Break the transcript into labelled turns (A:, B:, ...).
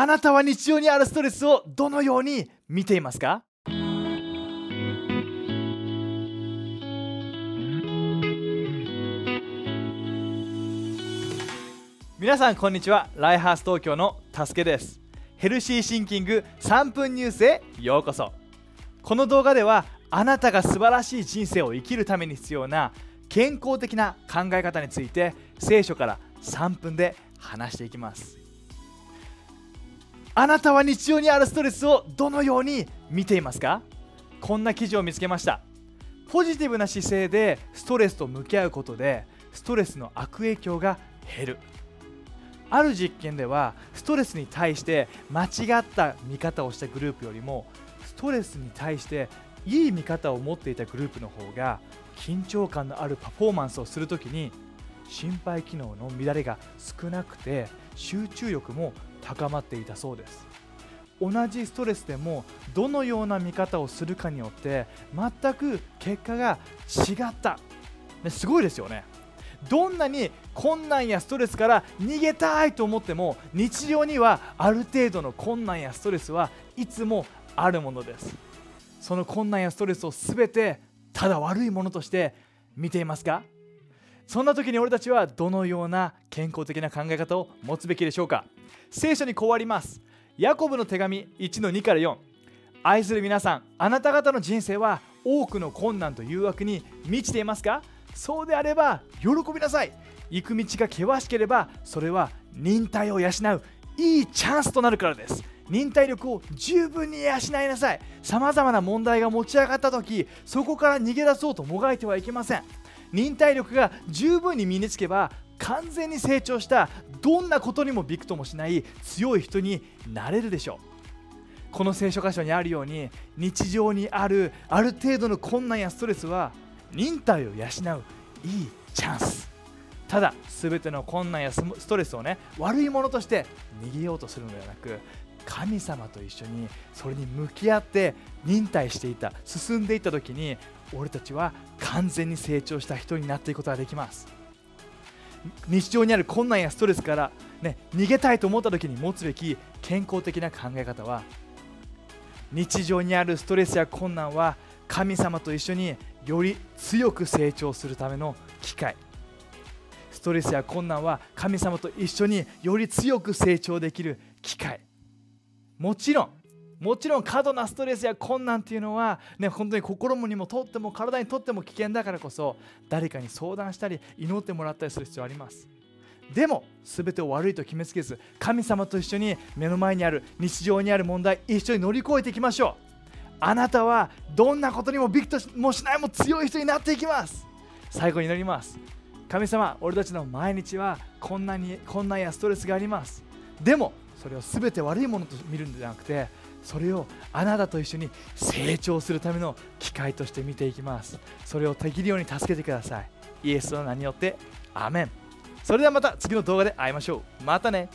A: あなたは日常にあるストレスをどのように見ていますか？皆さんこんにちは。ライハース東京のたすけです。ヘルシーシンキング3分ニュースへようこそ。この動画ではあなたが素晴らしい人生を生きるために必要な健康的な考え方について聖書から3分で話していきます。あなたは日常にあるストレスをどのように見ていますか？こんな記事を見つけました。ポジティブな姿勢でストレスと向き合うことでストレスの悪影響が減る。ある実験ではストレスに対して間違った見方をしたグループよりもストレスに対していい見方を持っていたグループの方が緊張感のあるパフォーマンスをするときに心肺機能の乱れが少なくて集中力も高まっていたそうです。同じストレスでもどのような見方をするかによって全く結果が違った。すごいですよね。どんなに困難やストレスから逃げたいと思っても日常にはある程度の困難やストレスはいつもあるものです。その困難やストレスを全てただ悪いものとして見ていますか？そんな時に俺たちはどのような健康的な考え方を持つべきでしょうか？聖書にこうあります。ヤコブの手紙1の2から4愛する皆さんあなた方の人生は多くの困難と誘惑に満ちていますか？そうであれば喜びなさい。行く道が険しければそれは忍耐を養ういいチャンスとなるからです。忍耐力を十分に養いなさい。さまざまな問題が持ち上がった時そこから逃げ出そうともがいてはいけません。忍耐力が十分に身につけば完全に成長したどんなことにもびくともしない強い人になれるでしょう。この聖書箇所にあるように日常にあるある程度の困難やストレスは忍耐を養ういいチャンス。ただ全ての困難やストレスをね悪いものとして逃げようとするのではなく神様と一緒にそれに向き合って忍耐していた進んでいった時に俺たちは完全に成長した人になっていくことができます。日常にある困難やストレスから、ね、逃げたいと思った時に持つべき健康的な考え方は日常にあるストレスや困難は神様と一緒により強く成長するための機会。ストレスや困難は神様と一緒により強く成長できる機会。もちろんもちろん過度なストレスや困難っていうのは、ね、本当に心にもとっても体にとっても危険だからこそ誰かに相談したり祈ってもらったりする必要あります。でも全てを悪いと決めつけず神様と一緒に目の前にある日常にある問題一緒に乗り越えていきましょう。あなたはどんなことにもびくともしないも強い人になっていきます。最後に祈ります。神様俺たちの毎日はこんなに困難やストレスがあります。でもそれを全て悪いものと見るんじゃなくてそれをあなたと一緒に成長するための機会として見ていきます。それを適量に助けてください。イエスの名によってアメン。それではまた次の動画で会いましょう。またね。